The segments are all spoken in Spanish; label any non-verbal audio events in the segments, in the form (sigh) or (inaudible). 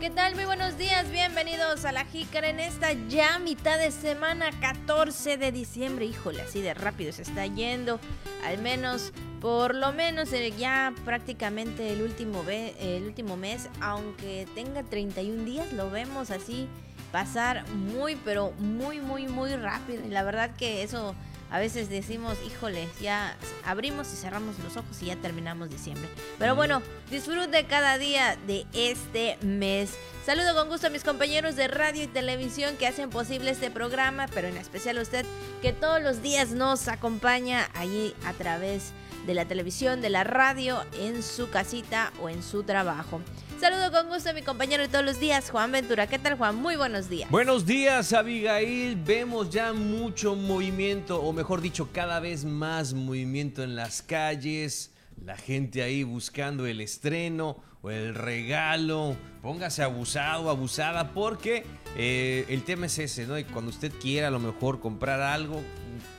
¿Qué tal? Muy buenos días, bienvenidos a la Jícara en esta ya mitad de semana 14 de diciembre. Híjole, así de rápido se está yendo, al menos, por lo menos eh, ya prácticamente el último, el último mes, aunque tenga 31 días, lo vemos así pasar muy, pero muy, muy, muy rápido. Y la verdad que eso a veces decimos, híjole, ya abrimos y cerramos los ojos y ya terminamos diciembre. Pero bueno, disfrute cada día de este mes. Saludo con gusto a mis compañeros de radio y televisión que hacen posible este programa, pero en especial a usted que todos los días nos acompaña allí a través de la televisión, de la radio, en su casita o en su trabajo. Saludo con gusto a mi compañero de todos los días, Juan Ventura. ¿Qué tal, Juan? Muy buenos días. Buenos días, Abigail. Vemos ya mucho movimiento, o mejor dicho, cada vez más movimiento en las calles. La gente ahí buscando el estreno o el regalo. Póngase abusado, abusada, porque eh, el tema es ese, ¿no? Y cuando usted quiera a lo mejor comprar algo,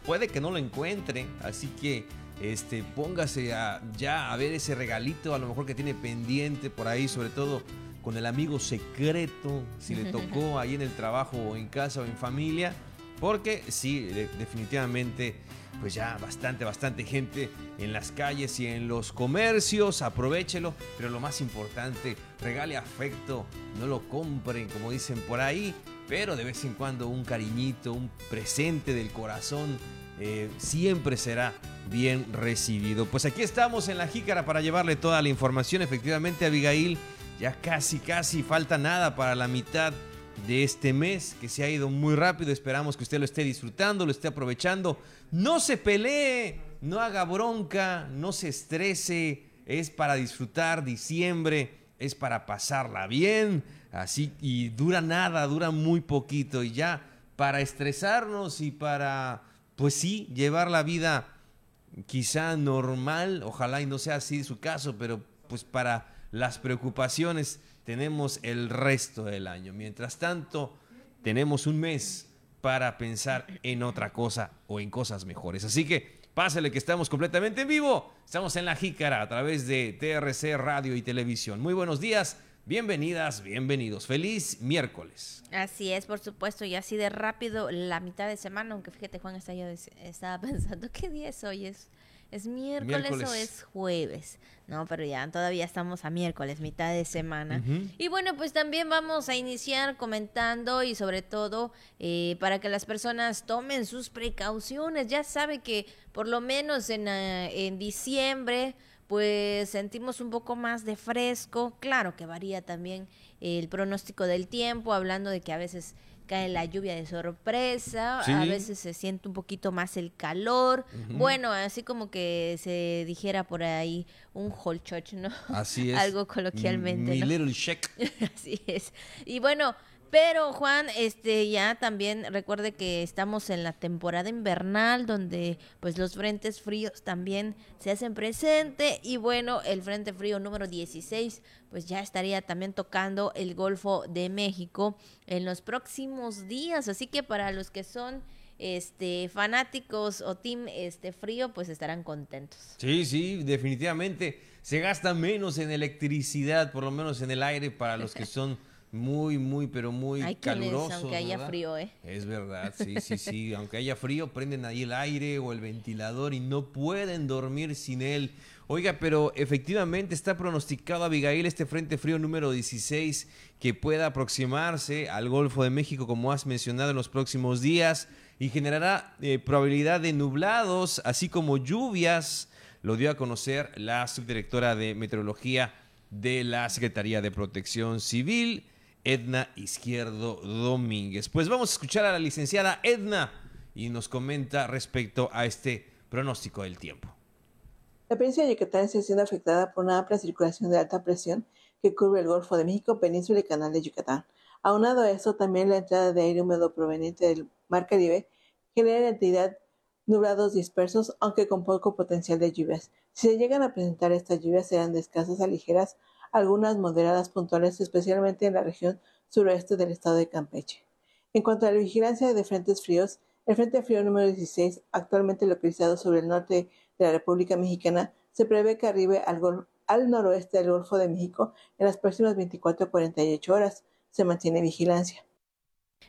puede que no lo encuentre. Así que este, póngase a, ya a ver ese regalito, a lo mejor que tiene pendiente por ahí, sobre todo con el amigo secreto, si le tocó ahí en el trabajo o en casa o en familia, porque sí, definitivamente, pues ya bastante, bastante gente en las calles y en los comercios, aprovechelo, pero lo más importante, regale afecto, no lo compren, como dicen por ahí, pero de vez en cuando un cariñito, un presente del corazón, eh, siempre será bien recibido. Pues aquí estamos en la jícara para llevarle toda la información. Efectivamente, Abigail, ya casi, casi falta nada para la mitad de este mes que se ha ido muy rápido. Esperamos que usted lo esté disfrutando, lo esté aprovechando. No se pelee, no haga bronca, no se estrese. Es para disfrutar diciembre, es para pasarla bien. Así, y dura nada, dura muy poquito. Y ya para estresarnos y para, pues sí, llevar la vida quizá normal, ojalá y no sea así su caso, pero pues para las preocupaciones tenemos el resto del año. Mientras tanto, tenemos un mes para pensar en otra cosa o en cosas mejores. Así que pásale que estamos completamente en vivo. Estamos en la Jícara a través de TRC Radio y Televisión. Muy buenos días. Bienvenidas, bienvenidos. Feliz miércoles. Así es, por supuesto, y así de rápido la mitad de semana, aunque fíjate Juan, está yo estaba (laughs) pensando, ¿qué día es hoy? ¿Es, es miércoles, o es jueves? No, pero ya todavía estamos a miércoles, mitad de semana. Y bueno, pues también vamos a iniciar comentando y sobre todo eh, para que las personas tomen sus precauciones. Ya sabe que por lo menos en, eh, en diciembre pues sentimos un poco más de fresco. Claro que varía también el pronóstico del tiempo, hablando de que a veces cae la lluvia de sorpresa, a veces se siente un poquito más el calor. Bueno, así como que se dijera por ahí un holchoch, ¿no? Así es. (laughs) Algo coloquialmente. Mi little check. (laughs) así es. Y bueno, pero Juan, este ya también recuerde que estamos en la temporada invernal donde pues los frentes fríos también se hacen presente. Y bueno, el frente frío número 16 pues ya estaría también tocando el Golfo de México en los próximos días, así que para los que son este fanáticos o team este frío pues estarán contentos. Sí, sí, definitivamente. Se gasta menos en electricidad, por lo menos en el aire para los que (laughs) son muy, muy, pero muy Hay caluroso. aunque haya frío, ¿eh? Es verdad, (laughs) sí, sí, sí. aunque haya frío, prenden ahí el aire o el ventilador y no pueden dormir sin él. Oiga, pero efectivamente está pronosticado, Abigail, este frente frío número 16 que pueda aproximarse al Golfo de México, como has mencionado, en los próximos días y generará eh, probabilidad de nublados, así como lluvias. Lo dio a conocer la subdirectora de Meteorología de la Secretaría de Protección Civil. Edna Izquierdo Domínguez. Pues vamos a escuchar a la licenciada Edna y nos comenta respecto a este pronóstico del tiempo. La provincia de Yucatán está siendo afectada por una amplia circulación de alta presión que cubre el Golfo de México, Península y Canal de Yucatán. Aunado a esto, también la entrada de aire húmedo proveniente del Mar Caribe genera entidad nublados dispersos, aunque con poco potencial de lluvias. Si se llegan a presentar estas lluvias, serán de escasas a ligeras algunas moderadas puntuales, especialmente en la región suroeste del estado de Campeche. En cuanto a la vigilancia de frentes fríos, el Frente Frío número 16, actualmente localizado sobre el norte de la República Mexicana, se prevé que arribe al, al noroeste del Golfo de México en las próximas 24 a 48 horas. Se mantiene vigilancia.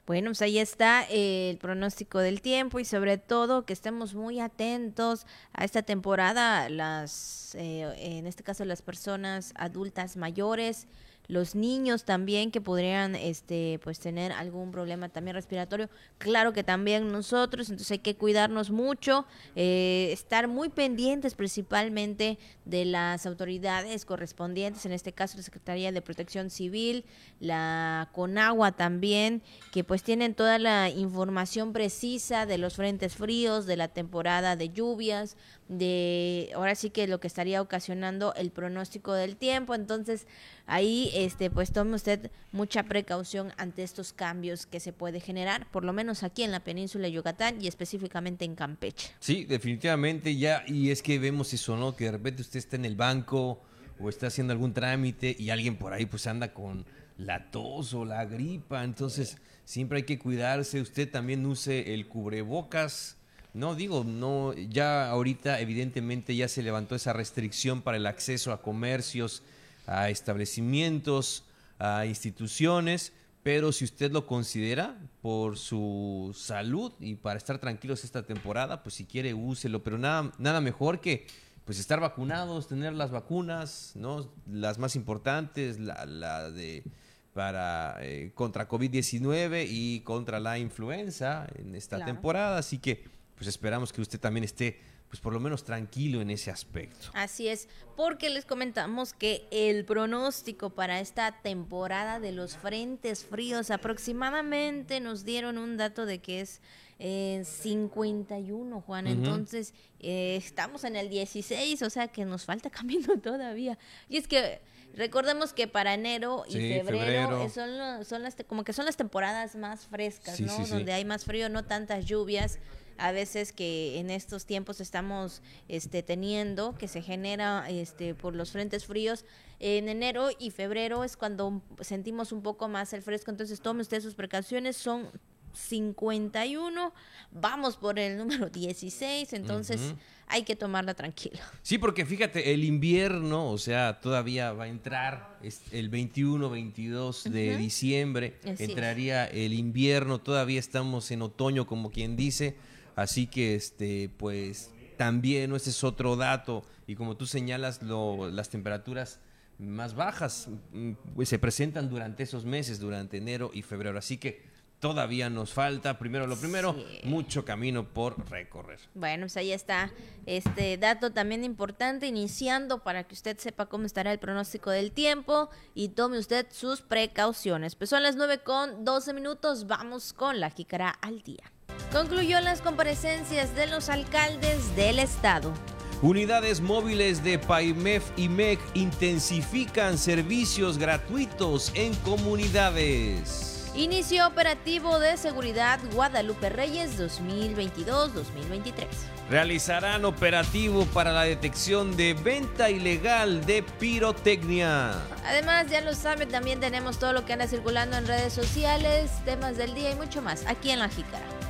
Bueno, pues ahí está el pronóstico del tiempo y sobre todo que estemos muy atentos a esta temporada, las, eh, en este caso las personas adultas mayores, los niños también que podrían este pues tener algún problema también respiratorio. Claro que también nosotros entonces hay que cuidarnos mucho eh, estar muy pendientes principalmente de las autoridades correspondientes en este caso la Secretaría de Protección Civil la Conagua también que pues tienen toda la información precisa de los frentes fríos de la temporada de lluvias de ahora sí que lo que estaría ocasionando el pronóstico del tiempo. Entonces ahí este pues tome usted mucha precaución ante estos cambios que se puede generar por lo menos aquí en la península de Yucatán y específicamente en Campeche. Sí definitivamente ya y es que vemos eso no que de repente usted está en el banco o está haciendo algún trámite y alguien por ahí pues anda con la tos o la gripa. Entonces siempre hay que cuidarse. Usted también use el cubrebocas no, digo, no, ya ahorita evidentemente ya se levantó esa restricción para el acceso a comercios, a establecimientos, a instituciones, pero si usted lo considera por su salud y para estar tranquilos esta temporada, pues si quiere úselo, pero nada, nada mejor que pues estar vacunados, tener las vacunas, ¿no? Las más importantes, la, la de para eh, contra COVID-19 y contra la influenza en esta temporada, así que pues esperamos que usted también esté pues por lo menos tranquilo en ese aspecto. Así es, porque les comentamos que el pronóstico para esta temporada de los frentes fríos aproximadamente nos dieron un dato de que es eh, 51, Juan. Entonces, eh, estamos en el 16, o sea que nos falta (laughs) camino todavía. Y es que recordemos que para enero y febrero, Son, son las como que son las temporadas más frescas, ¿no? Donde hay más frío, no tantas lluvias a veces que en estos tiempos estamos este, teniendo, que se genera este, por los frentes fríos. En enero y febrero es cuando sentimos un poco más el fresco, entonces tome usted sus precauciones, son 51, vamos por el número 16, entonces hay que tomarla tranquila. Sí, porque fíjate, el invierno, o sea, todavía va a entrar el 21, 22 de diciembre, entraría el invierno, todavía estamos en otoño, como quien dice Así que, este, pues, también ese es otro dato. Y como tú señalas, lo, las temperaturas más bajas mm, pues, se presentan durante esos meses, durante enero y febrero. Así que todavía nos falta, primero lo primero, mucho camino por recorrer. Bueno, pues ahí está este dato también importante, iniciando para que usted sepa cómo estará el pronóstico del tiempo y tome usted sus precauciones. Pues son las 9 con 12 minutos, vamos con la jícara al día. Concluyó las comparecencias de los alcaldes del estado. Unidades móviles de PAIMEF y MEC intensifican servicios gratuitos en comunidades. Inicio operativo de seguridad Guadalupe Reyes 2022-2023. Realizarán operativo para la detección de venta ilegal de pirotecnia. Además, ya lo saben, también tenemos todo lo que anda circulando en redes sociales, temas del día y mucho más aquí en La Jícara.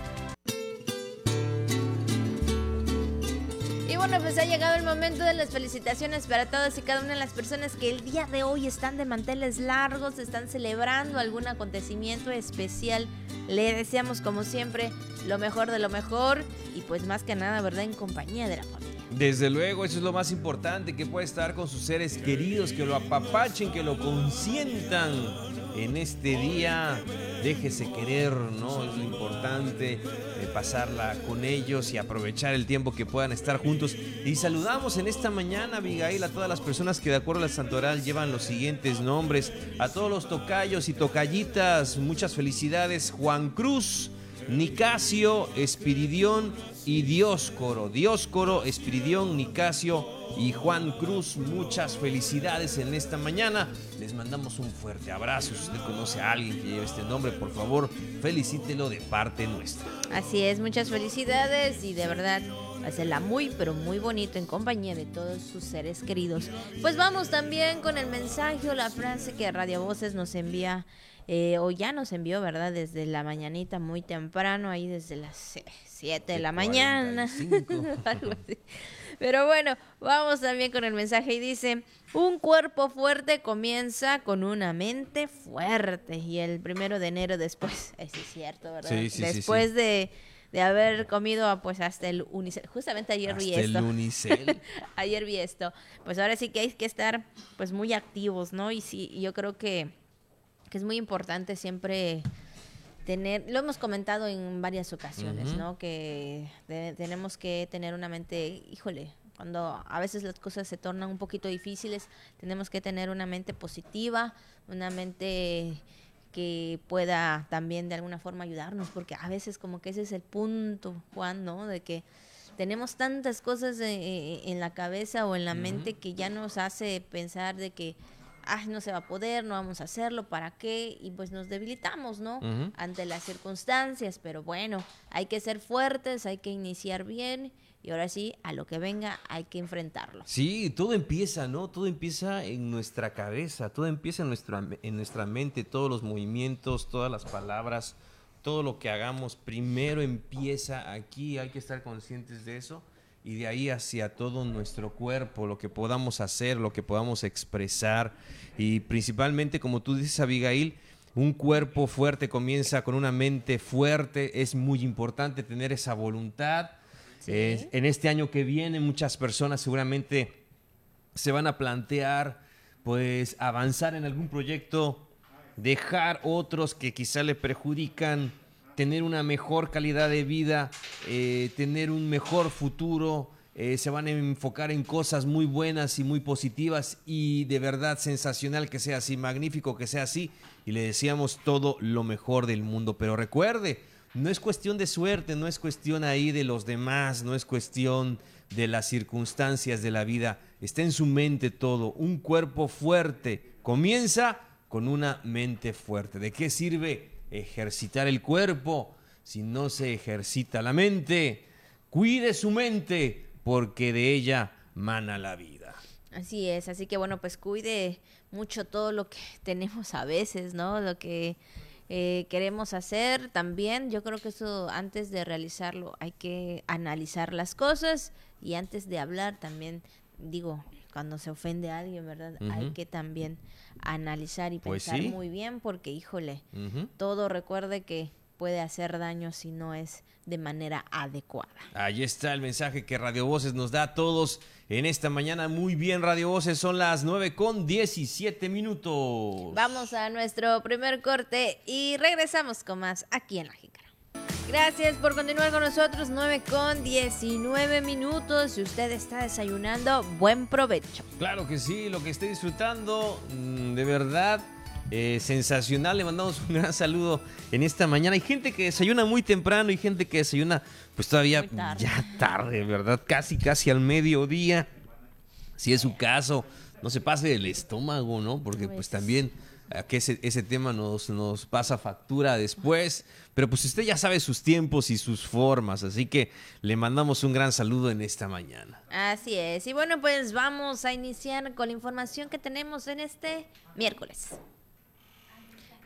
Bueno, pues ha llegado el momento de las felicitaciones para todas y cada una de las personas que el día de hoy están de manteles largos, están celebrando algún acontecimiento especial. Le deseamos como siempre lo mejor de lo mejor y pues más que nada, ¿verdad? En compañía de la familia. Desde luego, eso es lo más importante, que puede estar con sus seres queridos, que lo apapachen, que lo consientan en este día. Déjese querer, ¿no? Es lo importante pasarla con ellos y aprovechar el tiempo que puedan estar juntos. Y saludamos en esta mañana, Abigail, a todas las personas que de acuerdo a la santoral llevan los siguientes nombres. A todos los tocayos y tocallitas, muchas felicidades. Juan Cruz, Nicasio, Espiridión y Dioscoro. Dioscoro, Espiridión, Nicasio y Juan Cruz. Muchas felicidades en esta mañana. Les mandamos un fuerte abrazo. Si usted conoce a alguien que lleve este nombre, por favor, felicítelo de parte nuestra. Así es, muchas felicidades y de verdad hacerla muy, pero muy bonito en compañía de todos sus seres queridos. Pues vamos también con el mensaje o la frase que Radio Voces nos envía. Eh, o ya nos envió, ¿verdad? Desde la mañanita muy temprano, ahí desde las 7 de la mañana. (laughs) Pero bueno, vamos también con el mensaje y dice, un cuerpo fuerte comienza con una mente fuerte. Y el primero de enero después, (laughs) eso es cierto, ¿verdad? Sí, sí, después sí. de de haber comido pues hasta el unicel. Justamente ayer vi esto. el unicel. (laughs) ayer vi esto. Pues ahora sí que hay que estar pues muy activos, ¿no? Y sí, yo creo que, que es muy importante siempre tener, lo hemos comentado en varias ocasiones. ¿no? Que de- tenemos que tener una mente, híjole, cuando a veces las cosas se tornan un poquito difíciles, tenemos que tener una mente positiva, una mente que pueda también de alguna forma ayudarnos, porque a veces como que ese es el punto, Juan, ¿no? De que tenemos tantas cosas eh, eh, en la cabeza o en la mente que ya nos hace pensar de que, ay, no se va a poder, no vamos a hacerlo, ¿para qué? Y pues nos debilitamos, ¿no? Ante las circunstancias, pero bueno, hay que ser fuertes, hay que iniciar bien y ahora sí, a lo que venga hay que enfrentarlo. Sí, todo empieza, ¿no? Todo empieza en nuestra cabeza, todo empieza en nuestra, en nuestra mente, todos los movimientos, todas las palabras, todo lo que hagamos, primero empieza aquí, hay que estar conscientes de eso y de ahí hacia todo nuestro cuerpo, lo que podamos hacer, lo que podamos expresar y principalmente, como tú dices, Abigail, un cuerpo fuerte comienza con una mente fuerte, es muy importante tener esa voluntad. Sí. Eh, en este año que viene muchas personas seguramente se van a plantear pues avanzar en algún proyecto, dejar otros que quizá le perjudican, tener una mejor calidad de vida, eh, tener un mejor futuro, eh, se van a enfocar en cosas muy buenas y muy positivas y de verdad sensacional que sea así, magnífico que sea así y le deseamos todo lo mejor del mundo. Pero recuerde, no es cuestión de suerte, no es cuestión ahí de los demás, no es cuestión de las circunstancias de la vida, está en su mente todo. Un cuerpo fuerte comienza con una mente fuerte. ¿De qué sirve ejercitar el cuerpo si no se ejercita la mente? Cuide su mente porque de ella mana la vida. Así es, así que bueno, pues cuide mucho todo lo que (laughs) tenemos a veces, ¿no? Lo que eh, queremos hacer también. Yo creo que eso antes de realizarlo hay que analizar las cosas y antes de hablar también, digo, cuando se ofende a alguien, ¿verdad? Hay que también analizar y Pues pensar sí. muy bien porque, híjole, todo recuerde que puede hacer daño si no es de manera adecuada. Ahí está el mensaje que Radio Voces nos da a todos en esta mañana. Muy bien, Radio Voces, son las 9 con 17 minutos. Vamos a nuestro primer corte y regresamos con más aquí en La. Gracias por continuar con nosotros, 9 con 19 minutos. Si usted está desayunando, buen provecho. Claro que sí, lo que esté disfrutando, mm, de verdad, eh, sensacional. Le mandamos un gran saludo en esta mañana. Hay gente que desayuna muy temprano y gente que desayuna pues todavía tarde. ya tarde, ¿verdad? Casi, casi al mediodía. Si es su caso, no se pase del estómago, ¿no? Porque pues Pues. también a que ese, ese tema nos, nos pasa factura después. Pero pues usted ya sabe sus tiempos y sus formas, así que le mandamos un gran saludo en esta mañana. Así es. Y bueno, pues vamos a iniciar con la información que tenemos en este miércoles.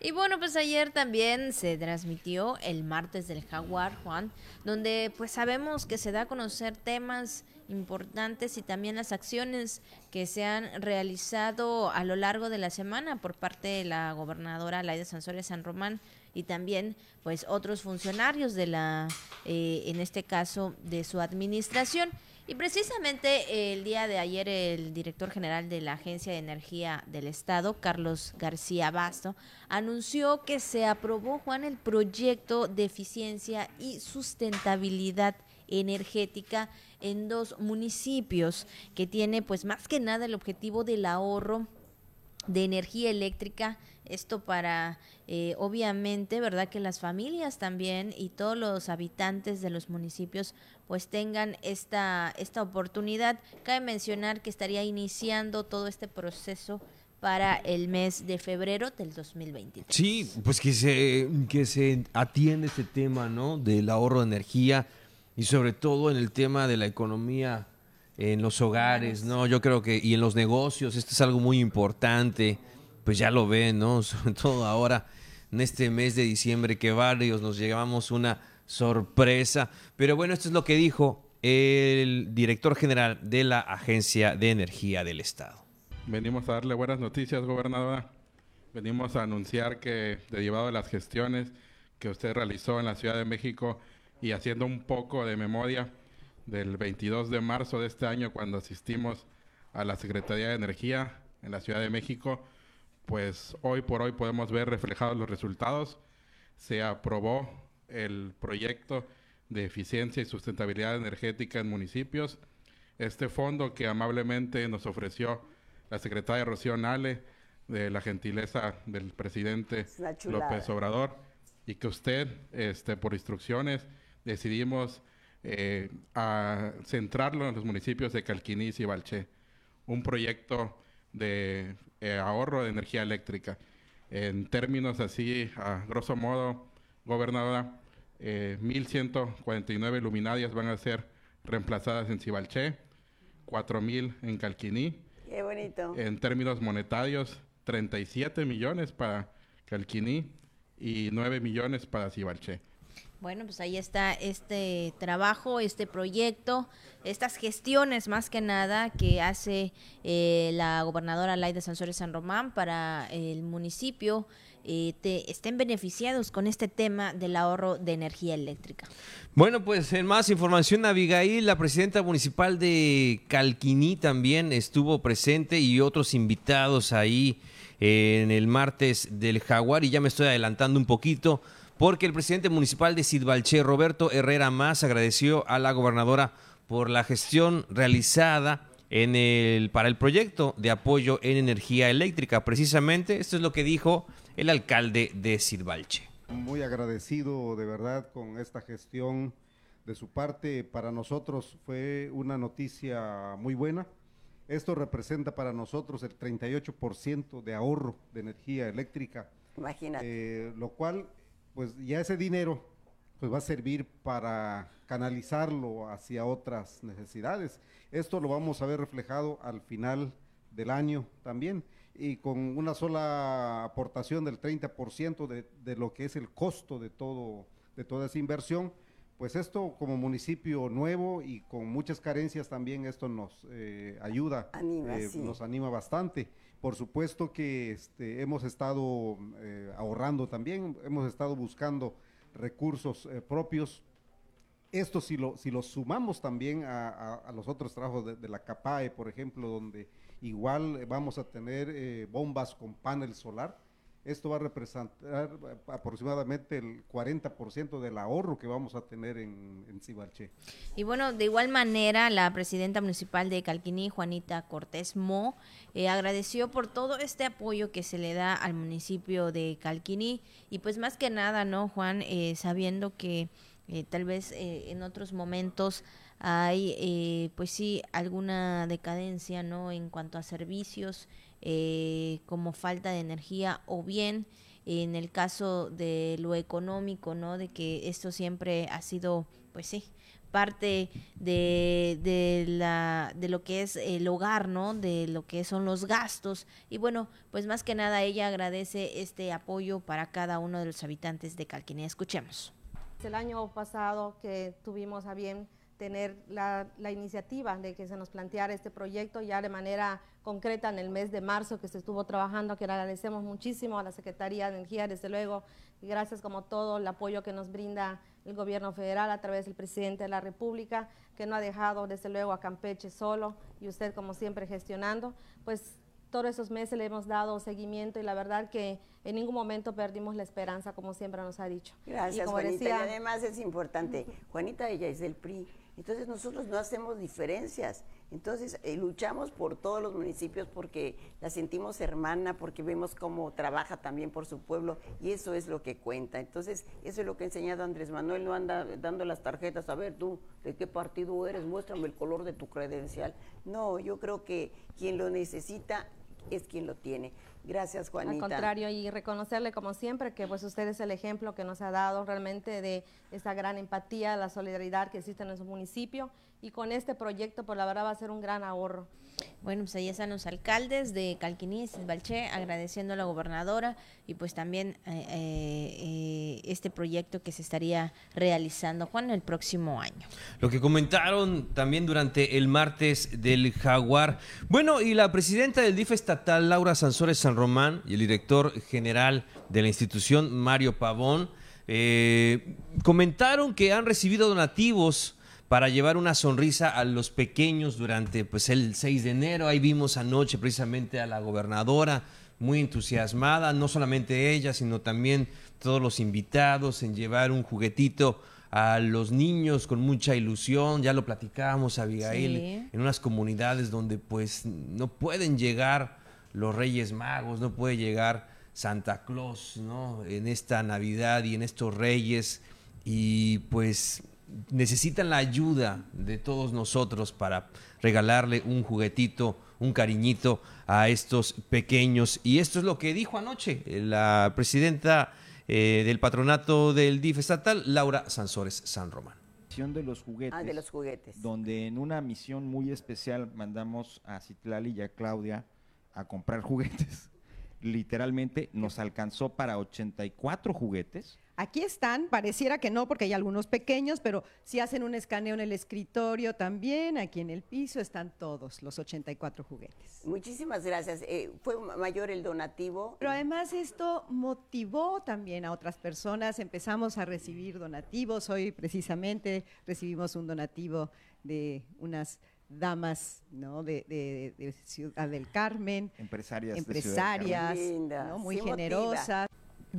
Y bueno, pues ayer también se transmitió el martes del Jaguar, Juan, donde pues sabemos que se da a conocer temas importantes y también las acciones que se han realizado a lo largo de la semana por parte de la gobernadora Laida Sansores San Román y también pues otros funcionarios de la, eh, en este caso, de su administración. Y precisamente el día de ayer el director general de la Agencia de Energía del Estado, Carlos García Basto, anunció que se aprobó, Juan, el proyecto de eficiencia y sustentabilidad energética en dos municipios que tiene pues más que nada el objetivo del ahorro de energía eléctrica. Esto para, eh, obviamente, ¿verdad? Que las familias también y todos los habitantes de los municipios pues tengan esta, esta oportunidad. Cabe mencionar que estaría iniciando todo este proceso para el mes de febrero del 2023. Sí, pues que se, que se atiende este tema, ¿no? Del ahorro de energía y sobre todo en el tema de la economía en los hogares, ¿no? Yo creo que, y en los negocios, esto es algo muy importante, pues ya lo ven, ¿no? (laughs) Sobre todo ahora, en este mes de diciembre, que varios nos llevamos una sorpresa. Pero bueno, esto es lo que dijo el director general de la Agencia de Energía del Estado. Venimos a darle buenas noticias, gobernadora. Venimos a anunciar que, derivado de las gestiones que usted realizó en la Ciudad de México y haciendo un poco de memoria del 22 de marzo de este año, cuando asistimos a la Secretaría de Energía en la Ciudad de México, pues hoy por hoy podemos ver reflejados los resultados. Se aprobó el proyecto de eficiencia y sustentabilidad energética en municipios. Este fondo que amablemente nos ofreció la secretaria Rocío Nale, de la gentileza del presidente López Obrador, y que usted, este, por instrucciones, decidimos eh, a centrarlo en los municipios de Calquiní y Balché. Un proyecto de eh, ahorro de energía eléctrica. En términos así, a grosso modo, gobernadora, 1.149 eh, luminarias van a ser reemplazadas en Cibalché, 4.000 en Calquiní. Qué bonito. En términos monetarios, 37 millones para Calquiní y 9 millones para Cibalché. Bueno, pues ahí está este trabajo, este proyecto, estas gestiones más que nada que hace eh, la gobernadora Laida Sansores San Román para el municipio eh, te estén beneficiados con este tema del ahorro de energía eléctrica. Bueno, pues en más información, Abigail, la presidenta municipal de Calquiní también estuvo presente y otros invitados ahí en el martes del Jaguar y ya me estoy adelantando un poquito porque el presidente municipal de Sidbalché, Roberto Herrera Más, agradeció a la gobernadora por la gestión realizada en el, para el proyecto de apoyo en energía eléctrica. Precisamente, esto es lo que dijo el alcalde de Sirvalche. Muy agradecido de verdad con esta gestión de su parte. Para nosotros fue una noticia muy buena. Esto representa para nosotros el 38% de ahorro de energía eléctrica. Imagínate. Eh, lo cual, pues ya ese dinero pues va a servir para canalizarlo hacia otras necesidades. Esto lo vamos a ver reflejado al final del año también y con una sola aportación del 30% de, de lo que es el costo de, todo, de toda esa inversión, pues esto como municipio nuevo y con muchas carencias también esto nos eh, ayuda, eh, nos anima bastante. Por supuesto que este, hemos estado eh, ahorrando también, hemos estado buscando recursos propios. Esto si lo, si lo sumamos también a, los otros trabajos de, la CAPAE, por ejemplo, donde Igual eh, vamos a tener eh, bombas con panel solar. Esto va a representar eh, aproximadamente el 40% del ahorro que vamos a tener en, en Cibalché. Y bueno, de igual manera, la presidenta municipal de Calquiní, Juanita Cortés Mo, agradeció por todo este apoyo que se le da al municipio de Calquiní. Y pues más que nada, ¿no, Juan? sabiendo que tal vez en otros momentos hay eh, pues sí alguna decadencia no en cuanto a servicios eh, como falta de energía o bien en el caso de lo económico no de que esto siempre ha sido pues sí parte de, de, la, de lo que es el hogar, ¿no? De lo que son los gastos. Y bueno, pues más que nada ella agradece este apoyo para cada uno de los habitantes de Calquinea. Escuchemos. El año pasado que tuvimos a bien tener la, iniciativa de que se nos planteara este proyecto ya de manera concreta en el mes de marzo que se estuvo trabajando, que agradecemos muchísimo a la Secretaría de Energía, desde luego, y gracias como todo el apoyo que nos brinda el gobierno federal a través del presidente de la República, que no ha dejado desde luego a Campeche solo y usted como siempre gestionando, pues todos esos meses le hemos dado seguimiento y la verdad que en ningún momento perdimos la esperanza, como siempre nos ha dicho. Gracias, Juanita. y además es importante, Juanita, ella es del PRI, entonces nosotros no hacemos diferencias. Entonces eh, luchamos por todos los municipios porque la sentimos hermana, porque vemos cómo trabaja también por su pueblo y eso es lo que cuenta. Entonces eso es lo que ha enseñado Andrés Manuel, no anda dando las tarjetas, a ver tú, ¿de qué partido eres? Muéstrame el color de tu credencial. No, yo creo que quien lo necesita es quien lo tiene. Gracias, Juanita. Al contrario, y reconocerle como siempre que pues usted es el ejemplo que nos ha dado realmente de esa gran empatía, la solidaridad que existe en nuestro municipio y con este proyecto pues la verdad va a ser un gran ahorro. Bueno, pues ahí están los alcaldes de Calquiní Balché agradeciendo a la gobernadora y pues también eh, eh, este proyecto que se estaría realizando, Juan, el próximo año. Lo que comentaron también durante el martes del Jaguar. Bueno, y la presidenta del DIF estatal, Laura Sansores San Román, y el director general de la institución, Mario Pavón, eh, comentaron que han recibido donativos para llevar una sonrisa a los pequeños durante pues, el 6 de enero. Ahí vimos anoche precisamente a la gobernadora muy entusiasmada, no solamente ella, sino también todos los invitados en llevar un juguetito a los niños con mucha ilusión, ya lo platicábamos Abigail, en unas comunidades donde pues no pueden llegar los Reyes Magos, no puede llegar Santa Claus, ¿no? En esta Navidad y en estos Reyes y pues necesitan la ayuda de todos nosotros para regalarle un juguetito, un cariñito a estos pequeños. Y esto es lo que dijo anoche la presidenta eh, del patronato del DIF estatal, Laura Sansores San Román. De los juguetes. Ah, de los juguetes. Donde en una misión muy especial mandamos a Citlali y a Claudia a comprar (laughs) juguetes. Literalmente nos alcanzó para 84 juguetes Aquí están, pareciera que no porque hay algunos pequeños, pero si hacen un escaneo en el escritorio también, aquí en el piso están todos los 84 juguetes. Muchísimas gracias. Eh, fue mayor el donativo. Pero además esto motivó también a otras personas. Empezamos a recibir donativos. Hoy precisamente recibimos un donativo de unas damas ¿no? de, Ciudad del Carmen. Empresarias. Empresarias, muy generosas.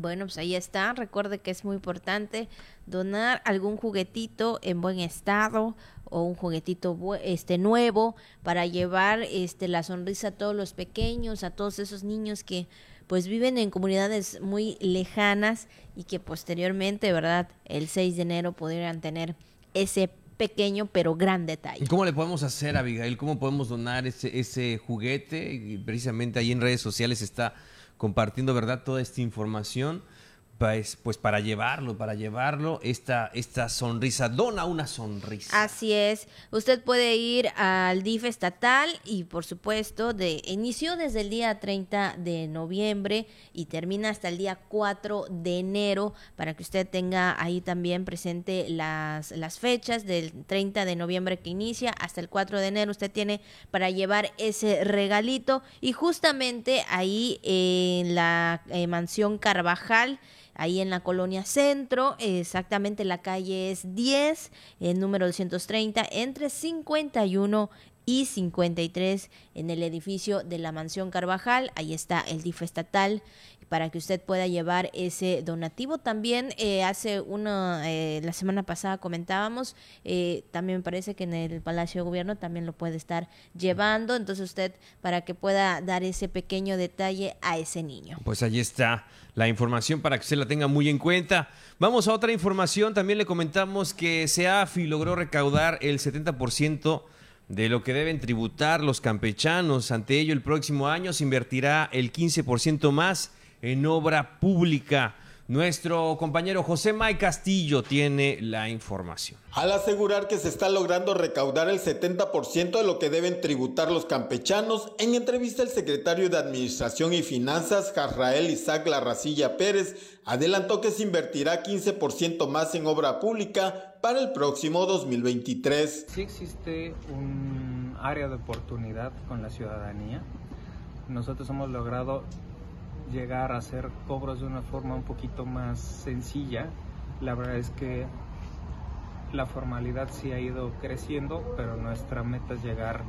Bueno, pues ahí está. Recuerde que es muy importante donar algún juguetito en buen estado o un juguetito este nuevo para llevar este la sonrisa a todos los pequeños, a todos esos niños que pues viven en comunidades muy lejanas y que posteriormente, ¿verdad? El 6 de enero pudieran tener ese pequeño pero gran detalle. ¿Cómo le podemos hacer, Abigail? ¿Cómo podemos donar ese, ese juguete? Precisamente ahí en redes sociales está compartiendo, ¿verdad?, toda esta información pues, pues para llevarlo, para llevarlo, esta, esta sonrisa, dona una sonrisa. Así es, usted puede ir al DIF estatal y por supuesto, de inició desde el día 30 de noviembre y termina hasta el día 4 de enero para que usted tenga ahí también presente las, las fechas del 30 de noviembre que inicia hasta el 4 de enero usted tiene para llevar ese regalito y justamente ahí en la eh, mansión Carvajal ahí en la colonia Centro, exactamente la calle es 10, el número 230, entre 51 y 53 en el edificio de la Mansión Carvajal. Ahí está el DIF estatal para que usted pueda llevar ese donativo. También eh, hace una, eh, la semana pasada comentábamos, eh, también me parece que en el Palacio de Gobierno también lo puede estar llevando. Entonces usted, para que pueda dar ese pequeño detalle a ese niño. Pues allí está la información para que usted la tenga muy en cuenta. Vamos a otra información. También le comentamos que SEAFI logró recaudar el 70% de lo que deben tributar los campechanos. Ante ello, el próximo año se invertirá el 15% más en obra pública. Nuestro compañero José May Castillo tiene la información. Al asegurar que se está logrando recaudar el 70% de lo que deben tributar los campechanos, en entrevista el secretario de Administración y Finanzas, Jarrael Isaac Larracilla Pérez, adelantó que se invertirá 15% más en obra pública para el próximo 2023. Sí existe un área de oportunidad con la ciudadanía. Nosotros hemos logrado llegar a hacer cobros de una forma un poquito más sencilla. La verdad es que la formalidad sí ha ido creciendo, pero nuestra meta es llegar,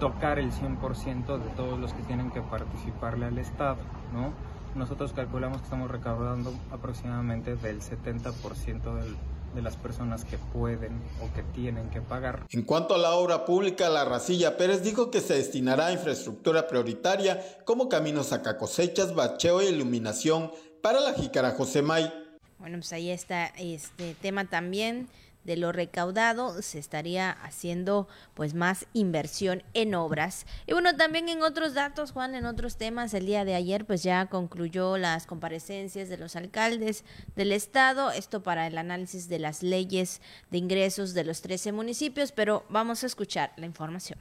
tocar el 100% de todos los que tienen que participarle al Estado, ¿no? Nosotros calculamos que estamos recaudando aproximadamente del 70% del de las personas que pueden o que tienen que pagar. En cuanto a la obra pública, la Racilla Pérez dijo que se destinará a infraestructura prioritaria como caminos a cosechas, bacheo e iluminación para la Jícara Josemay. Bueno, pues ahí está este tema también de lo recaudado se estaría haciendo pues más inversión en obras. Y bueno, también en otros datos, Juan, en otros temas, el día de ayer pues ya concluyó las comparecencias de los alcaldes del estado, esto para el análisis de las leyes de ingresos de los 13 municipios, pero vamos a escuchar la información.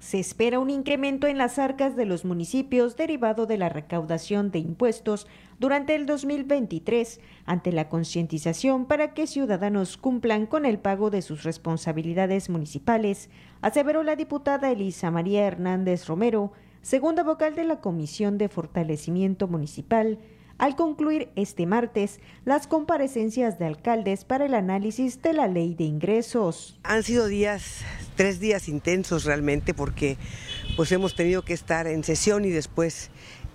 Se espera un incremento en las arcas de los municipios derivado de la recaudación de impuestos durante el 2023 ante la concientización para que ciudadanos cumplan con el pago de sus responsabilidades municipales, aseveró la diputada Elisa María Hernández Romero, segunda vocal de la Comisión de Fortalecimiento Municipal, al concluir este martes las comparecencias de alcaldes para el análisis de la ley de ingresos. Han sido días, tres días intensos realmente porque pues hemos tenido que estar en sesión y después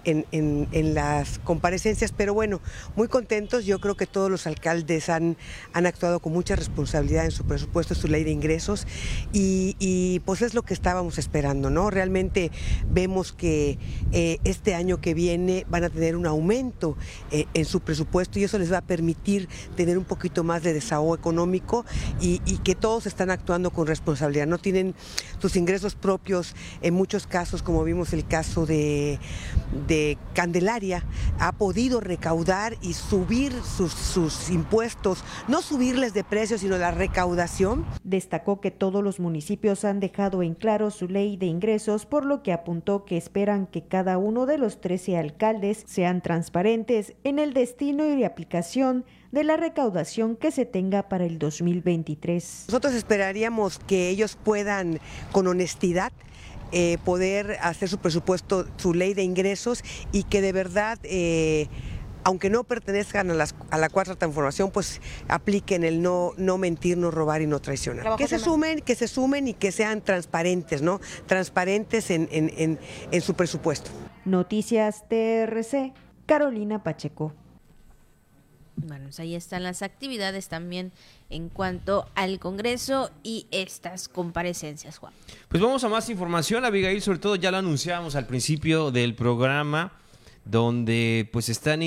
en, las comparecencias, pero bueno, muy contentos. Yo creo que todos los alcaldes han, han actuado con mucha responsabilidad en su presupuesto, su ley de ingresos, y, pues es lo que estábamos esperando, ¿no? Realmente vemos que eh, este año que viene van a tener un aumento eh, en su presupuesto y eso les va a permitir tener un poquito más de desahogo económico y, y que todos están actuando con responsabilidad. No tienen sus ingresos propios en muchos casos, como vimos el caso de Candelaria ha podido recaudar y subir sus, sus impuestos, no subirles de precio, sino la recaudación. Destacó que todos los municipios han dejado en claro su ley de ingresos, por lo que apuntó que esperan que cada uno de los 13 alcaldes sean transparentes en el destino y aplicación de la recaudación que se tenga para el 2023. Nosotros esperaríamos que ellos puedan con honestidad eh, poder hacer su presupuesto, su ley de ingresos y que de verdad... Eh, aunque no pertenezcan a, a, la cuarta transformación, pues apliquen el no, no mentir, no robar y no traicionar. Que se sumen, que se sumen y que sean transparentes, ¿no? Transparentes en, en, en su presupuesto. Noticias TRC, Carolina Pacheco. Bueno, pues ahí están las actividades también en cuanto al Congreso y estas comparecencias, Juan. Pues vamos a más información, Abigail, sobre todo ya lo anunciamos al principio del programa, donde pues están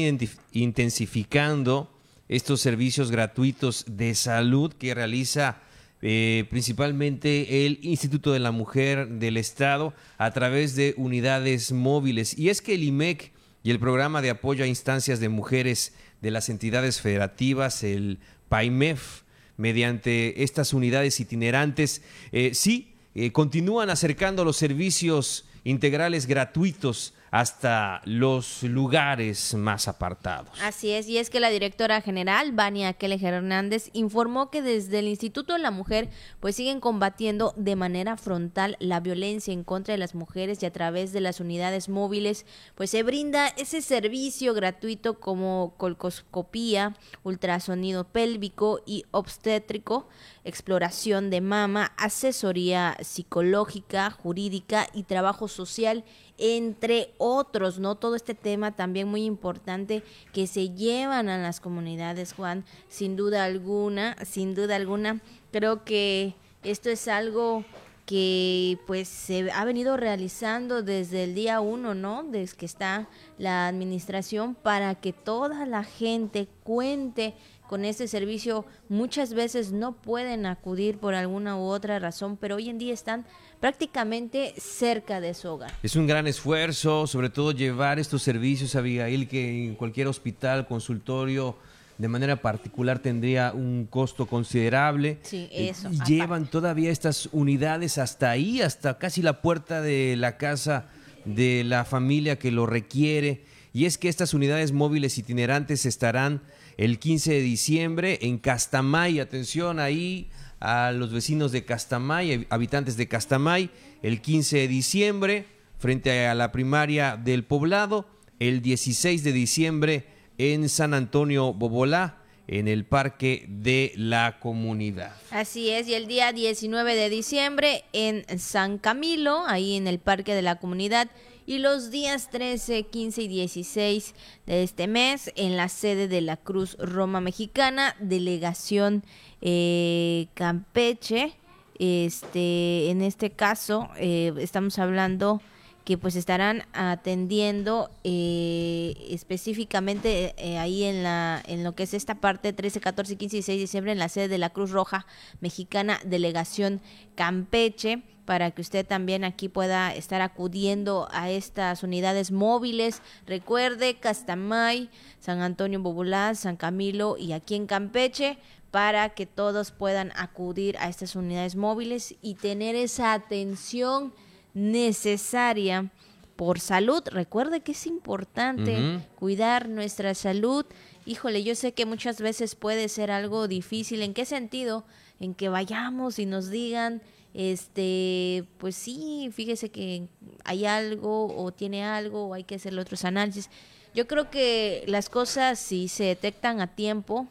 intensificando estos servicios gratuitos de salud que realiza eh, principalmente el Instituto de la Mujer del Estado a través de unidades móviles. Y es que el IMEC y el programa de apoyo a instancias de mujeres de las entidades federativas, el PAIMEF, mediante estas unidades itinerantes, eh, sí, eh, continúan acercando los servicios integrales gratuitos hasta los lugares más apartados. Así es, y es que la directora general, Vania Kelleher Hernández, informó que desde el Instituto de la Mujer pues siguen combatiendo de manera frontal la violencia en contra de las mujeres y a través de las unidades móviles pues se brinda ese servicio gratuito como colcoscopía, ultrasonido pélvico y obstétrico, exploración de mama, asesoría psicológica, jurídica y trabajo social entre otros, ¿no? Todo este tema también muy importante que se llevan a las comunidades, Juan, sin duda alguna, sin duda alguna, creo que esto es algo que pues se ha venido realizando desde el día uno, ¿no? Desde que está la administración para que toda la gente cuente con este servicio. Muchas veces no pueden acudir por alguna u otra razón, pero hoy en día están prácticamente cerca de su hogar. Es un gran esfuerzo, sobre todo llevar estos servicios, a Abigail, que en cualquier hospital, consultorio, de manera particular tendría un costo considerable. Sí, eh, eso. llevan todavía estas unidades hasta ahí, hasta casi la puerta de la casa de la familia que lo requiere. Y es que estas unidades móviles itinerantes estarán el 15 de diciembre en Castamay. Atención ahí, a los vecinos de Castamay, habitantes de Castamay, el 15 de diciembre frente a la primaria del poblado, el 16 de diciembre en San Antonio Bobolá, en el Parque de la Comunidad. Así es, y el día 19 de diciembre en San Camilo, ahí en el Parque de la Comunidad, y los días 13, 15 y 16 de este mes en la sede de la Cruz Roma Mexicana, delegación eh, Campeche. Este, en este caso, eh, estamos hablando que pues estarán atendiendo eh, específicamente eh, ahí en la en lo que es esta parte 13, 14, 15 y 16 de diciembre en la sede de la Cruz Roja Mexicana Delegación Campeche para que usted también aquí pueda estar acudiendo a estas unidades móviles. Recuerde, Castamay, San Antonio Bobulá, San Camilo y aquí en Campeche para que todos puedan acudir a estas unidades móviles y tener esa atención necesaria por salud. Recuerde que es importante cuidar nuestra salud. Híjole, yo sé que muchas veces puede ser algo difícil. ¿En qué sentido? En que vayamos y nos digan, este, pues sí, fíjese que hay algo o tiene algo o hay que hacer otros análisis. Yo creo que las cosas si se detectan a tiempo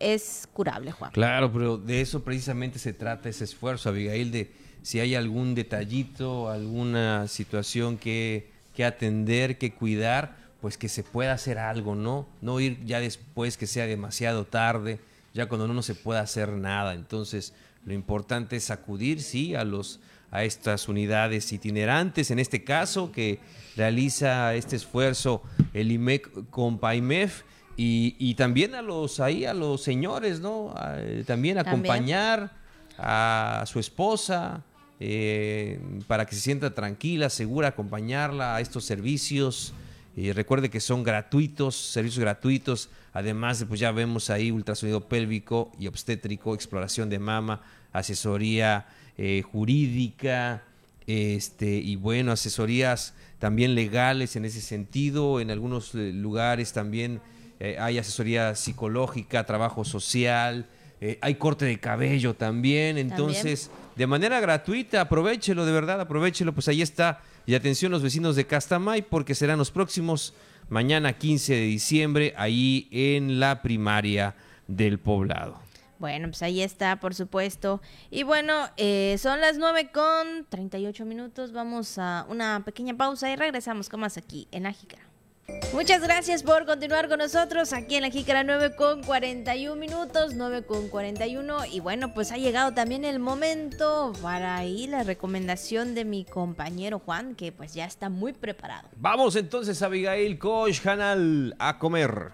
es curable, Juan. Claro, pero de eso precisamente se trata ese esfuerzo, Abigail, de si hay algún detallito, alguna situación que, que atender, que cuidar, pues que se pueda hacer algo, ¿no? No ir ya después que sea demasiado tarde, ya cuando no, no se pueda hacer nada. Entonces, lo importante es acudir, sí, a los a estas unidades itinerantes, en este caso, que realiza este esfuerzo el IMEC con PAIMEF, y, y también a los ahí, a los señores, ¿no? A- eh, También. acompañar a su esposa eh, para que se sienta tranquila, segura, acompañarla a estos servicios. Y recuerde que son gratuitos, servicios gratuitos. Además, de, pues ya vemos ahí ultrasonido pélvico y obstétrico, exploración de mama, asesoría eh, jurídica, este, y bueno, asesorías también legales en ese sentido. En algunos eh, lugares también eh, hay asesoría psicológica, trabajo social, eh, hay corte de cabello también. Entonces, de manera gratuita, aprovechelo, de verdad, aprovechelo. Pues ahí está. Y atención los vecinos de Castamay, porque serán los próximos, mañana 15 de diciembre, ahí en la primaria del poblado. Bueno, pues ahí está, por supuesto. Y bueno, eh, son las 9 con 38 minutos. Vamos a una pequeña pausa y regresamos con más aquí en Jícara. Muchas gracias por continuar con nosotros aquí en La Jícara 9 con 41 minutos, 9 con 41. Y bueno, pues ha llegado también el momento para ahí la recomendación de mi compañero Juan, que pues ya está muy preparado. Vamos entonces, Abigail Koch Hanal, a comer.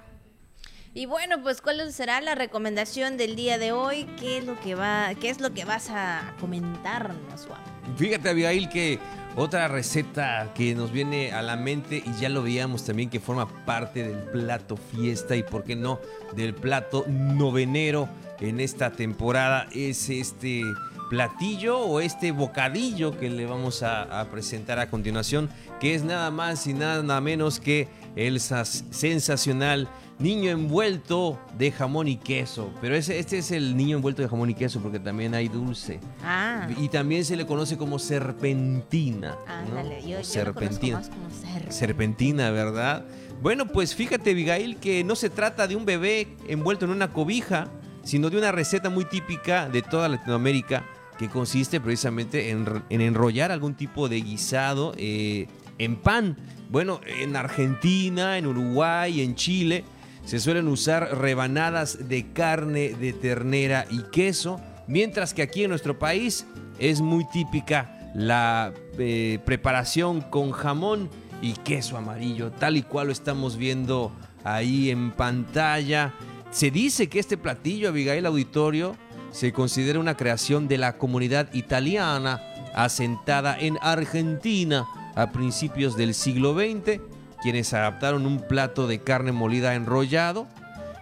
Y bueno, pues ¿cuál será la recomendación del día de hoy? ¿Qué es lo que va, qué es lo que vas a comentarnos, Juan? Fíjate, Abigail, que otra receta que nos viene a la mente y ya lo veíamos también que forma parte del plato fiesta y, por qué no, del plato novenero en esta temporada es este platillo o este bocadillo que le vamos a, a presentar a continuación, que es nada más y nada menos que el sensacional niño envuelto de jamón y queso. Pero ese, este es el niño envuelto de jamón y queso porque también hay dulce. Ah. Y también se le conoce como serpentina. ¿no? Ándale, yo, yo serpentina. como. Serpentina, ¿verdad? Bueno, pues fíjate, Abigail, que no se trata de un bebé envuelto en una cobija, sino de una receta muy típica de toda Latinoamérica que consiste precisamente en, en enrollar algún tipo de guisado eh, en pan. Bueno, en Argentina, en Uruguay, en Chile, se suelen usar rebanadas de carne de ternera y queso, mientras que aquí en nuestro país es muy típica la eh, preparación con jamón y queso amarillo, tal y cual lo estamos viendo ahí en pantalla. Se dice que este platillo, Abigail Auditorio, se considera una creación de la comunidad italiana asentada en Argentina a principios del siglo XX, quienes adaptaron un plato de carne molida enrollado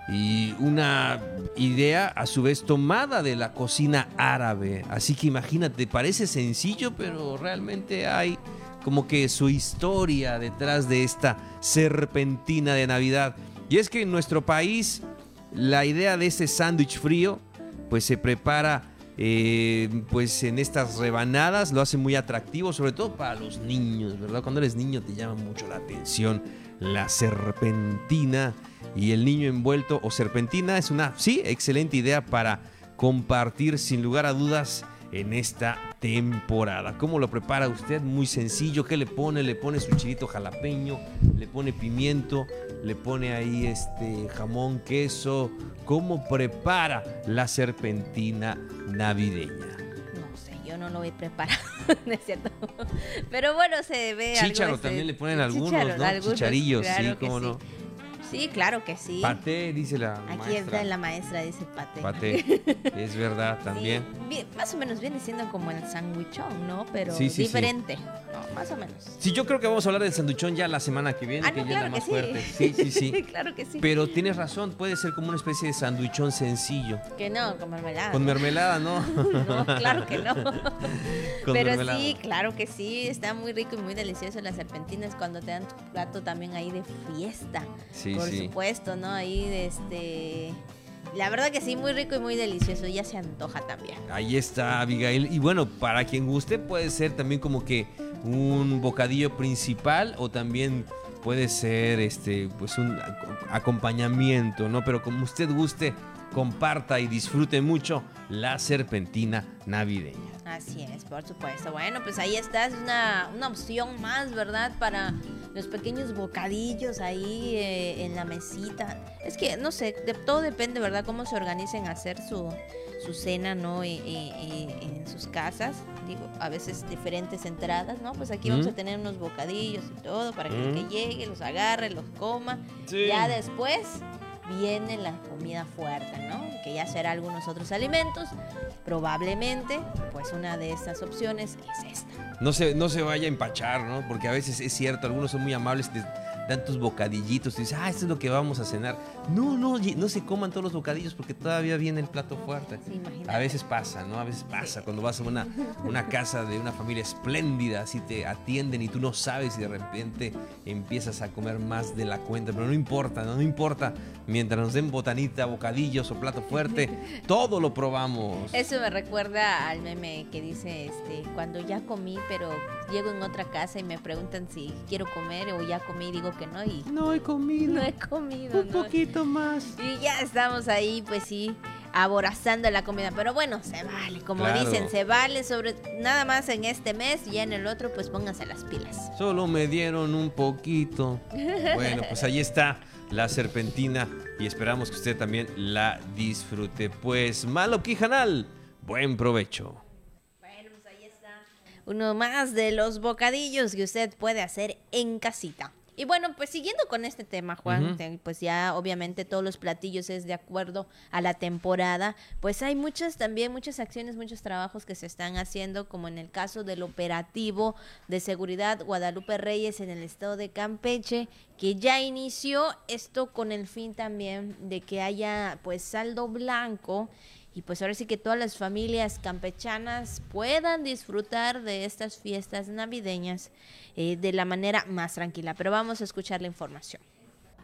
y una idea a su vez tomada de la cocina árabe. Así que imagínate, parece sencillo, pero realmente hay como que su historia detrás de esta serpentina de Navidad. Y es que en nuestro país la idea de este sándwich frío pues se prepara eh, pues en estas rebanadas, lo hace muy atractivo, sobre todo para los niños, ¿verdad? Cuando eres niño te llama mucho la atención la serpentina y el niño envuelto o serpentina es una, sí, excelente idea para compartir sin lugar a dudas en esta temporada. ¿Cómo lo prepara usted? Muy sencillo. ¿Qué le pone? Le pone su chilito jalapeño, le pone pimiento, le pone ahí este jamón, queso. ¿Cómo prepara la serpentina navideña? No sé, yo no lo he preparado. (laughs) no es cierto. Pero bueno, se ve algo, Chícharo este, también le ponen algunos, ¿no? algunos, Chicharillos, claro sí, cómo sí. no. Sí, claro que sí. Paté, dice la Aquí maestra. está la maestra, dice Pate. Paté, (laughs) es verdad, también. Más o menos viene siendo como el sándwichón, ¿no? Pero Sí, sí, sí. diferente. No, más o menos. Sí, yo creo que vamos a hablar del sanduchón ya la semana que viene, Ah, que no, claro la que más sí. fuerte. (laughs) Sí, sí, sí. (laughs) claro que sí. Pero tienes razón, puede ser como una especie de sanduichón sencillo. Que no, con mermelada. Con mermelada, ¿no? No, claro que no. Pero mermelada. sí, claro que sí, está muy rico y muy delicioso las serpentinas cuando te dan tu plato también ahí de fiesta. Sí, Por sí. supuesto, ¿no? Ahí este la verdad que sí, muy rico y muy delicioso, ya se antoja también. Ahí está, Abigail. Y bueno, para quien guste, puede ser también como que un bocadillo principal o también puede ser este pues un ac- acompañamiento, ¿no? Pero como usted guste, comparta y disfrute mucho la serpentina navideña. Así es, por supuesto. Bueno, pues ahí está, es una, una opción más, ¿verdad? Para los pequeños bocadillos ahí eh, en la mesita. Es que, no sé, de, todo depende, ¿verdad? Cómo se organicen a hacer su, su cena, ¿no? Y en sus casas. Digo, a veces diferentes entradas, ¿no? Pues aquí vamos a tener unos bocadillos y todo para que el que llegue los agarre, los coma. Sí. Ya después viene la comida fuerte, ¿no? Que ya será algunos otros alimentos. Probablemente, pues una de estas opciones es esta. No se, no se vaya a empachar, ¿no? Porque a veces es cierto, algunos son muy amables, te dan tus bocadillitos, y dices, ah, esto es lo que vamos a cenar. No, no, no se coman todos los bocadillos porque todavía viene el plato fuerte. A veces pasa, ¿no? A veces pasa cuando vas a una, una casa de una familia espléndida, así te atienden y tú no sabes y de repente empiezas a comer más de la cuenta, pero no importa, no, no importa. Mientras nos den botanita, bocadillos o plato fuerte, (laughs) todo lo probamos. Eso me recuerda al meme que dice, este, cuando ya comí, pero llego en otra casa y me preguntan si quiero comer o ya comí, digo que no y no he comido. No he comido. Un poquito más. Y ya estamos ahí, pues sí, aborazando la comida. Pero bueno, se vale, como Claro. dicen, se vale sobre nada más en este mes y en el otro, pues pónganse las pilas. Solo me dieron un poquito. Bueno, pues ahí está la serpentina y esperamos que usted también la disfrute. Pues malo Quijanal, buen provecho. Uno más de los bocadillos que usted puede hacer en casita. Y bueno, pues siguiendo con este tema, Juan, pues ya obviamente todos los platillos es de acuerdo a la temporada, pues hay muchas también, muchas acciones, muchos trabajos que se están haciendo, como en el caso del operativo de seguridad Guadalupe Reyes en el estado de Campeche, que ya inició esto con el fin también de que haya pues saldo blanco y pues ahora sí que todas las familias campechanas puedan disfrutar de estas fiestas navideñas eh, de la manera más tranquila. Pero vamos a escuchar la información.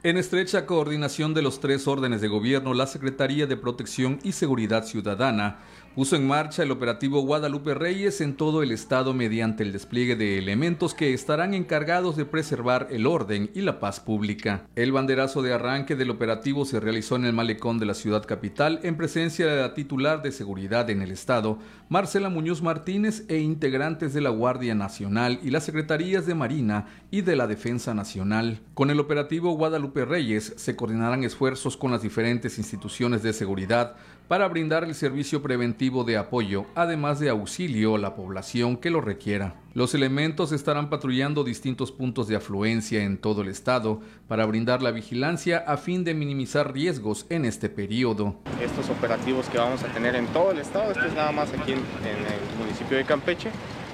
En estrecha coordinación de los tres órdenes de gobierno, la Secretaría de Protección y Seguridad Ciudadana puso en marcha el operativo Guadalupe Reyes en todo el estado mediante el despliegue de elementos que estarán encargados de preservar el orden y la paz pública. El banderazo de arranque del operativo se realizó en el malecón de la ciudad capital en presencia de la titular de seguridad en el estado, Marcela Muñoz Martínez e integrantes de la Guardia Nacional y las Secretarías de Marina y de la Defensa Nacional. Con el operativo Guadalupe Reyes se coordinarán esfuerzos con las diferentes instituciones de seguridad para brindar el servicio preventivo de apoyo, además de auxilio a la población que lo requiera. Los elementos estarán patrullando distintos puntos de afluencia en todo el estado para brindar la vigilancia a fin de minimizar riesgos en este periodo. estos operativos que vamos a tener en todo el estado. Este es nada más aquí en, en el municipio de Campeche,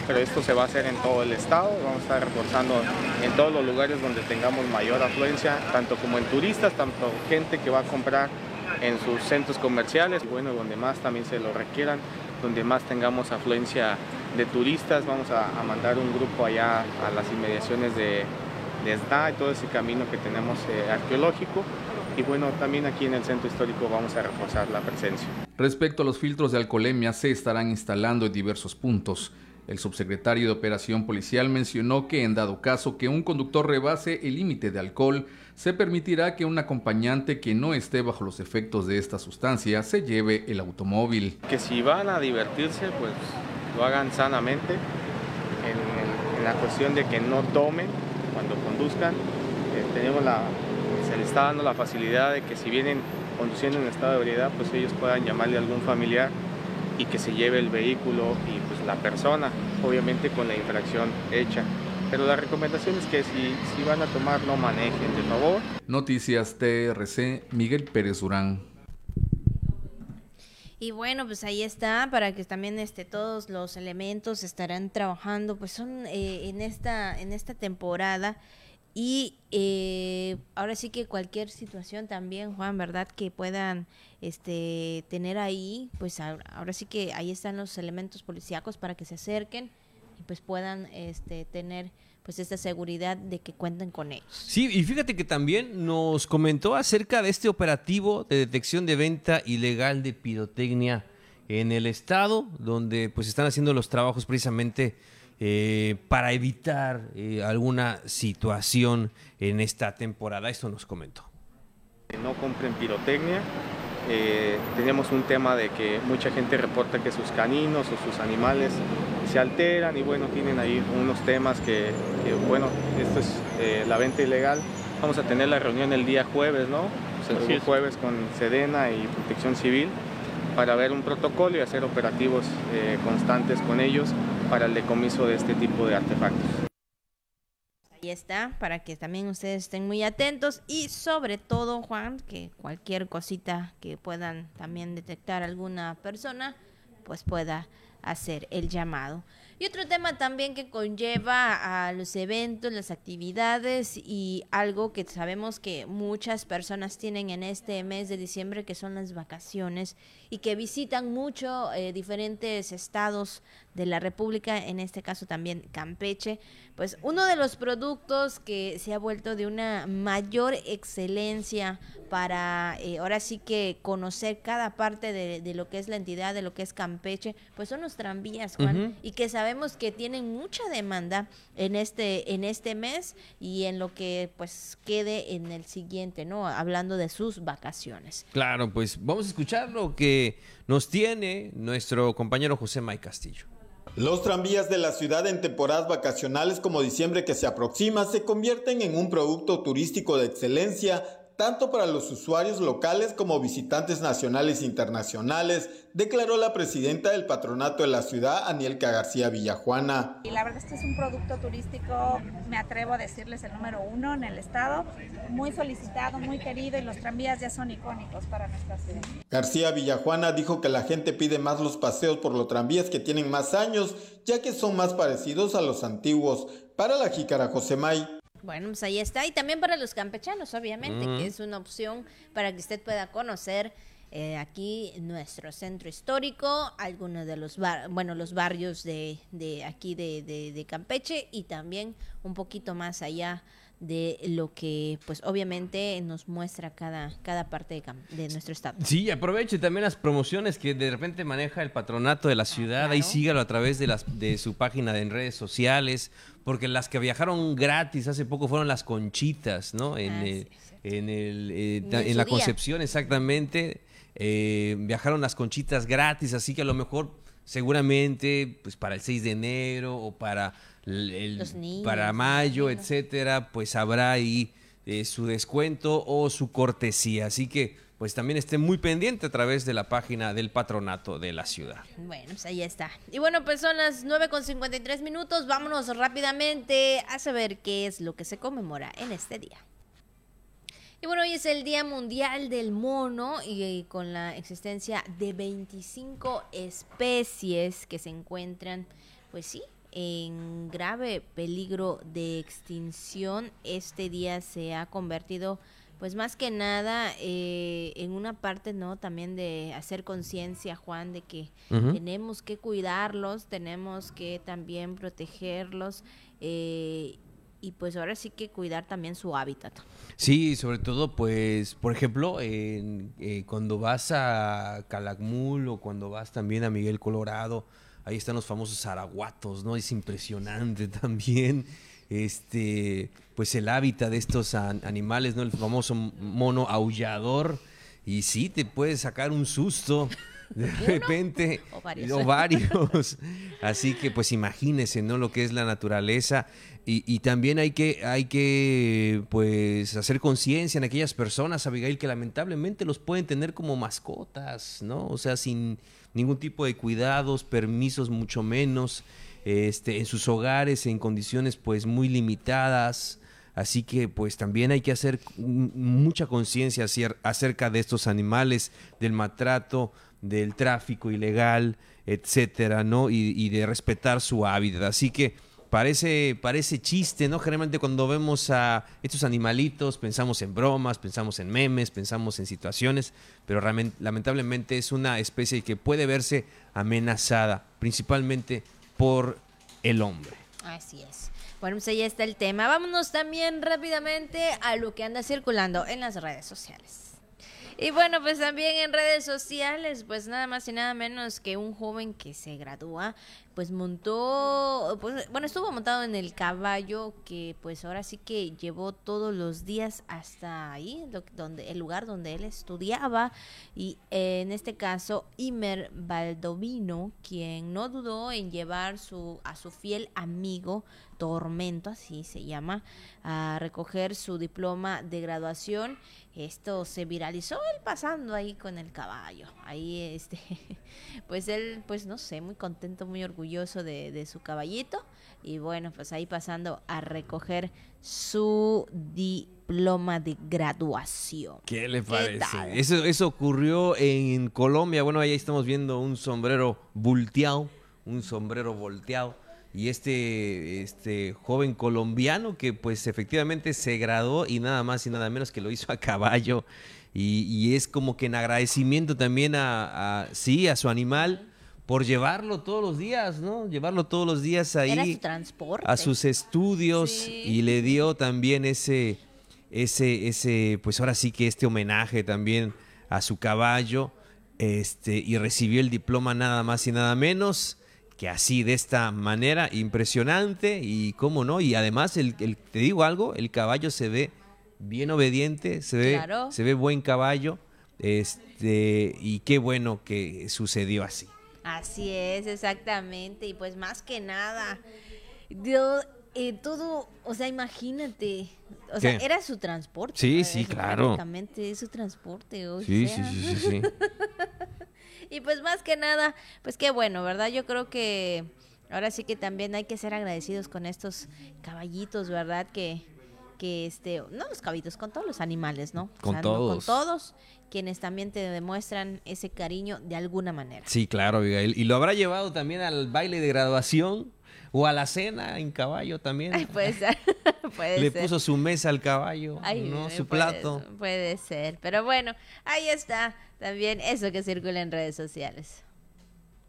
pero esto se va a hacer en todo el estado. Vamos a estar reforzando en todos los lugares donde tengamos mayor afluencia, tanto como en turistas, tanto gente que va a comprar en sus centros comerciales bueno, donde más también se lo requieran, donde más tengamos afluencia de turistas, vamos a, a mandar un grupo allá a las inmediaciones de, de SDA y todo ese camino que tenemos eh, arqueológico. Y bueno, también aquí en el centro histórico vamos a reforzar la presencia. Respecto a los filtros de alcoholemia, se estarán instalando en diversos puntos. El subsecretario de Operación Policial mencionó que en dado caso que un conductor rebase el límite de alcohol, se permitirá que un acompañante que no esté bajo los efectos de esta sustancia se lleve el automóvil. Que si van a divertirse, pues lo hagan sanamente, en, la cuestión de que no tomen cuando conduzcan. Eh, tenemos la, se les está dando la facilidad de que si vienen conduciendo en estado de ebriedad, pues ellos puedan llamarle a algún familiar y que se lleve el vehículo y pues la persona, obviamente con la infracción hecha. Pero la recomendación es que si, si van a tomar no manejen, de favor. Noticias TRC, Miguel Pérez Durán. Y bueno, pues ahí está, para que también este, todos los elementos estarán trabajando, pues son eh, en, esta, en esta temporada. Y eh, ahora sí que cualquier situación también, Juan, ¿verdad? Que puedan este, tener ahí, pues ahora sí que ahí están los elementos policíacos para que se acerquen y pues puedan este, tener pues esta seguridad de que cuenten con ellos. Sí, y fíjate que también nos comentó acerca de este operativo de detección de venta ilegal de pirotecnia en el estado, donde pues están haciendo los trabajos precisamente eh, para evitar eh, alguna situación en esta temporada. Esto nos comentó. No compren pirotecnia, eh, tenemos un tema de que mucha gente reporta que sus caninos o sus animales se alteran y bueno, tienen ahí unos temas que, bueno, esto es eh, la venta ilegal. Vamos a tener la reunión el día jueves, ¿no? El jueves con Sedena y Protección Civil para ver un protocolo y hacer operativos eh, constantes con ellos para el decomiso de este tipo de artefactos está, para que también ustedes estén muy atentos y sobre todo, Juan, que cualquier cosita que puedan también detectar alguna persona, pues pueda hacer el llamado. Y otro tema también que conlleva a los eventos, las actividades y algo que sabemos que muchas personas tienen en este mes de diciembre, que son las vacaciones y que visitan mucho eh, diferentes estados de la República, en este caso también Campeche. Pues uno de los productos que se ha vuelto de una mayor excelencia para eh, ahora sí que conocer cada parte de, lo que es la entidad, de lo que es Campeche, pues son los tranvías, Juan, y que sabemos que tienen mucha demanda en este, en este mes y en lo que pues quede en el siguiente, ¿no? Hablando de sus vacaciones. Claro, pues vamos a escuchar lo que nos tiene nuestro compañero José May Castillo. Los tranvías de la ciudad en temporadas vacacionales como diciembre que se aproxima se convierten en un producto turístico de excelencia tanto para los usuarios locales como visitantes nacionales e internacionales, declaró la presidenta del patronato de la ciudad, Anielka García Villajuana. Y la verdad es que es un producto turístico, me atrevo a decirles el número uno en el estado, muy solicitado, muy querido y los tranvías ya son icónicos para nuestra ciudad. García Villajuana dijo que la gente pide más los paseos por los tranvías que tienen más años, ya que son más parecidos a los antiguos. Para la jícara Josemay, bueno, pues ahí está. Y también para los campechanos, obviamente, que es una opción para que usted pueda conocer eh, aquí nuestro centro histórico, algunos de los bueno, los barrios de, de aquí de, de, Campeche y también un poquito más allá de lo que pues obviamente nos muestra cada, cada parte de, nuestro estado. Sí, aproveche también las promociones que de repente maneja el patronato de la ciudad, ahí sígalo a través de, las, de su página en redes sociales porque las que viajaron gratis hace poco fueron las conchitas, ¿no? En, ah, en, el, eh, en la Concepción, exactamente. Eh, viajaron las conchitas gratis, así que a lo mejor seguramente pues para el 6 de enero o para el, para mayo, etcétera, pues habrá ahí eh, su descuento o su cortesía. Así que pues también esté muy pendiente a través de la página del patronato de la ciudad. Bueno, pues ahí está. Y bueno, pues son las 9 con 53 minutos. Vámonos rápidamente a saber qué es lo que se conmemora en este día. Y bueno, hoy es el Día Mundial del Mono y, con la existencia de 25 especies que se encuentran, pues sí, en grave peligro de extinción. Este día se ha convertido pues más que nada eh, en una parte no también de hacer conciencia Juan de que tenemos que cuidarlos tenemos que también protegerlos eh, y pues ahora sí que cuidar también su hábitat sí sobre todo pues por ejemplo eh, cuando vas a Calakmul o cuando vas también a Miguel Colorado ahí están los famosos araguatos no es impresionante (laughs) también este, pues el hábitat de estos animales, ¿no? El famoso mono aullador. Y sí, te puede sacar un susto De repente, O varios. o varios. Así que pues imagínense, ¿no? Lo que es la naturaleza. Y, y también hay que, hay que pues hacer conciencia en aquellas personas, Abigail, que lamentablemente los pueden tener como mascotas, ¿no? O sea, sin ningún tipo de cuidados, permisos mucho menos, este, en sus hogares, en condiciones pues muy limitadas. Así que pues también hay que hacer mucha conciencia acerca de estos animales, del maltrato, del tráfico ilegal, etcétera, ¿no? Y, de respetar su hábitat. Así que parece, parece chiste, ¿no? Generalmente cuando vemos a estos animalitos pensamos en bromas, pensamos en memes, pensamos en situaciones, pero lamentablemente es una especie que puede verse amenazada, principalmente por el hombre. Así es. Bueno, pues ahí está el tema. Vámonos también rápidamente a lo que anda circulando en las redes sociales. Y bueno, pues también en redes sociales, pues nada más y nada menos que un joven que se gradúa, pues montó, pues bueno, estuvo montado en el caballo que pues ahora sí que llevó todos los días hasta ahí, donde el lugar donde él estudiaba. Y eh, en este caso Imer Baldovino, quien no dudó en llevar su a su fiel amigo Tormento, así se llama, a recoger su diploma de graduación. Esto se viralizó él pasando ahí con el caballo. Ahí, este, (laughs) pues él, pues no sé, muy contento, muy orgulloso de, de su caballito. Y bueno, pues ahí pasando a recoger su diploma de graduación. ¿Qué le ¿Qué parece? Eso, eso ocurrió en Colombia. Bueno, ahí estamos viendo un sombrero volteado, un sombrero volteado. Y este, este joven colombiano que pues efectivamente se graduó y nada más y nada menos que lo hizo a caballo. Y, y es como que en agradecimiento también a, a- sí, a su animal por llevarlo todos los días, ¿no? Llevarlo todos los días ahí Era su transporte. a sus estudios y le dio también ese, ese, ese, pues ahora sí que este homenaje también a su caballo, este, y recibió el diploma nada más y nada menos que así, de esta manera, impresionante, y cómo no, y además, el, el- te digo algo, el caballo se ve bien obediente, se ve, Claro. se ve buen caballo, este, y qué bueno que sucedió así. Así es, exactamente. Y pues más que nada, yo, eh, todo, o sea, imagínate, o sea, era su transporte. Sí, sí, claro. Prácticamente es su transporte. o Sí, sea. sí, sí, sí, sí. (laughs) y pues más que nada, pues qué bueno, ¿verdad? Yo creo que ahora sí que también hay que ser agradecidos con estos caballitos, ¿verdad? Que, que este, no los caballitos, con todos los animales, ¿no? Con todos. con todos quienes también te demuestran ese cariño de alguna manera. Sí, claro, Abigail. ¿Y lo habrá llevado también al baile de graduación o a la cena en caballo también? Ay, puede ser, (laughs) (laughs) puede Le ser. puso su mesa al caballo, Ay, ¿no? eh, Su puede- plato. Puede ser, pero bueno, ahí está también eso que circula en redes sociales.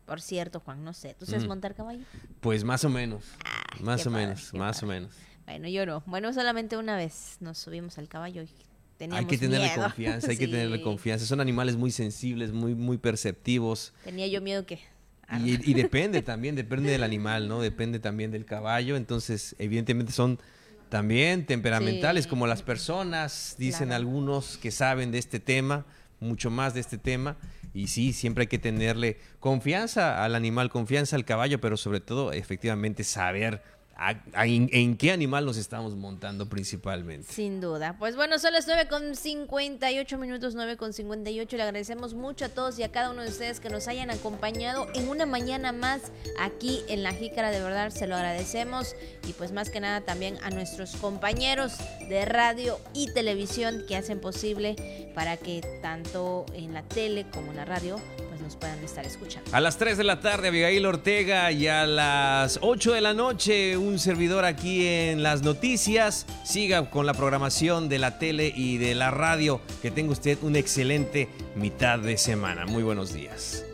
Por cierto, Juan, no sé, ¿tú sabes Mm. montar caballo? Pues más o menos. más o padre, menos, más o menos. Bueno, yo no. Bueno, solamente una vez nos subimos al caballo y teníamos Hay que tenerle miedo. confianza, (laughs) hay que tenerle Sí. confianza. Son animales muy sensibles, muy, muy perceptivos. Tenía yo miedo que... Y, y depende también, depende del animal, ¿no? Depende también del caballo. Entonces, evidentemente son también temperamentales Sí. como las personas, dicen Claro. algunos que saben de este tema, mucho más de este tema. Y sí, siempre hay que tenerle confianza al animal, confianza al caballo, pero sobre todo, efectivamente, saber a- a- en, en qué animal nos estamos montando principalmente. Sin duda. Pues bueno, son las 9 con 58 minutos, 9 con 58. Le agradecemos mucho a todos y a cada uno de ustedes que nos hayan acompañado en una mañana más aquí en La Jícara. De verdad, se lo agradecemos. Y pues más que nada también a nuestros compañeros de radio y televisión que hacen posible para que tanto en la tele como en la radio pues nos puedan estar escuchando. A las 3 de la tarde, Abigail Ortega, y a las 8 de la noche, un servidor aquí en las noticias. Siga con la programación de la tele y de la radio. Que tenga usted una excelente mitad de semana. Muy buenos días.